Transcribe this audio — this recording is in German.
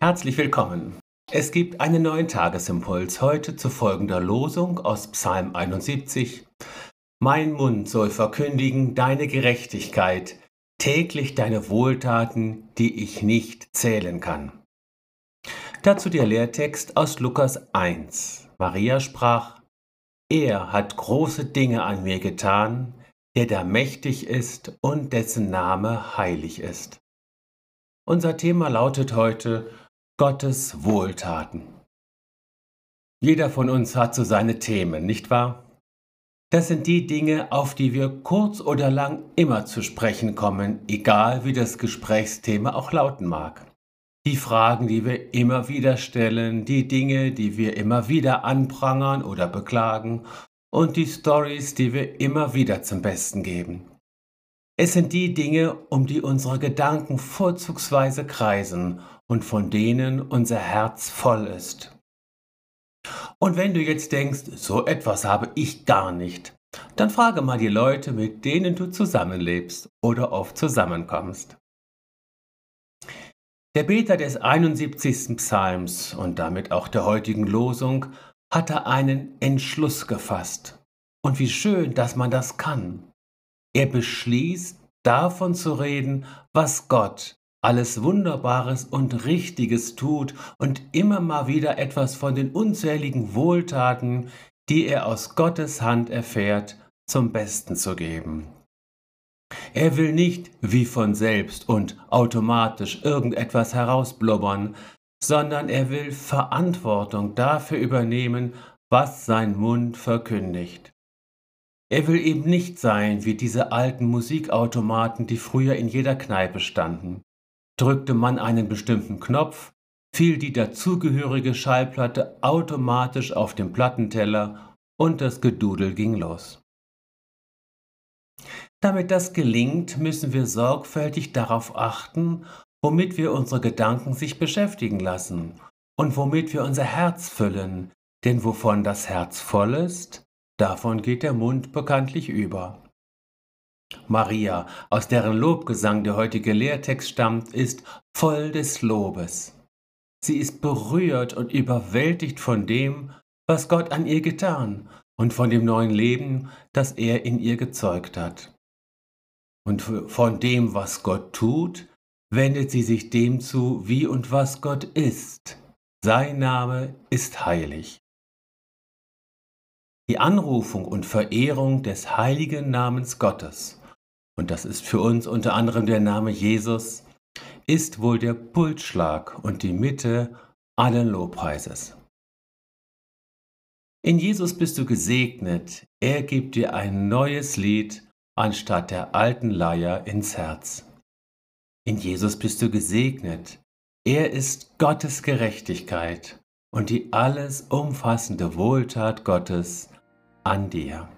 Herzlich willkommen. Es gibt einen neuen Tagesimpuls heute zu folgender Losung aus Psalm 71. Mein Mund soll verkündigen deine Gerechtigkeit, täglich deine Wohltaten, die ich nicht zählen kann. Dazu der Lehrtext aus Lukas 1. Maria sprach, Er hat große Dinge an mir getan, der da mächtig ist und dessen Name heilig ist. Unser Thema lautet heute Gottes Wohltaten. Jeder von uns hat so seine Themen, nicht wahr? Das sind die Dinge, auf die wir kurz oder lang immer zu sprechen kommen, egal wie das Gesprächsthema auch lauten mag. Die Fragen, die wir immer wieder stellen, die Dinge, die wir immer wieder anprangern oder beklagen und die Stories, die wir immer wieder zum Besten geben. Es sind die Dinge, um die unsere Gedanken vorzugsweise kreisen und von denen unser Herz voll ist. Und wenn du jetzt denkst, so etwas habe ich gar nicht, dann frage mal die Leute, mit denen du zusammenlebst oder oft zusammenkommst. Der Beter des 71. Psalms und damit auch der heutigen Losung hatte einen Entschluss gefasst. Und wie schön, dass man das kann. Er beschließt, davon zu reden, was Gott alles Wunderbares und Richtiges tut und immer mal wieder etwas von den unzähligen Wohltaten, die er aus Gottes Hand erfährt, zum Besten zu geben. Er will nicht wie von selbst und automatisch irgendetwas herausblubbern, sondern er will Verantwortung dafür übernehmen, was sein Mund verkündigt. Er will eben nicht sein wie diese alten Musikautomaten, die früher in jeder Kneipe standen. Drückte man einen bestimmten Knopf, fiel die dazugehörige Schallplatte automatisch auf den Plattenteller und das Gedudel ging los. Damit das gelingt, müssen wir sorgfältig darauf achten, womit wir unsere Gedanken sich beschäftigen lassen und womit wir unser Herz füllen, denn wovon das Herz voll ist, davon geht der Mund bekanntlich über. Maria, aus deren Lobgesang der heutige Lehrtext stammt, ist voll des Lobes. Sie ist berührt und überwältigt von dem, was Gott an ihr getan und von dem neuen Leben, das er in ihr gezeugt hat. Und von dem, was Gott tut, wendet sie sich dem zu, wie und was Gott ist. Sein Name ist heilig. Die Anrufung und Verehrung des heiligen Namens Gottes, und das ist für uns unter anderem der Name Jesus, ist wohl der Pulsschlag und die Mitte allen Lobpreises. In Jesus bist du gesegnet, er gibt dir ein neues Lied anstatt der alten Leier ins Herz. In Jesus bist du gesegnet, er ist Gottes Gerechtigkeit und die alles umfassende Wohltat Gottes an dir.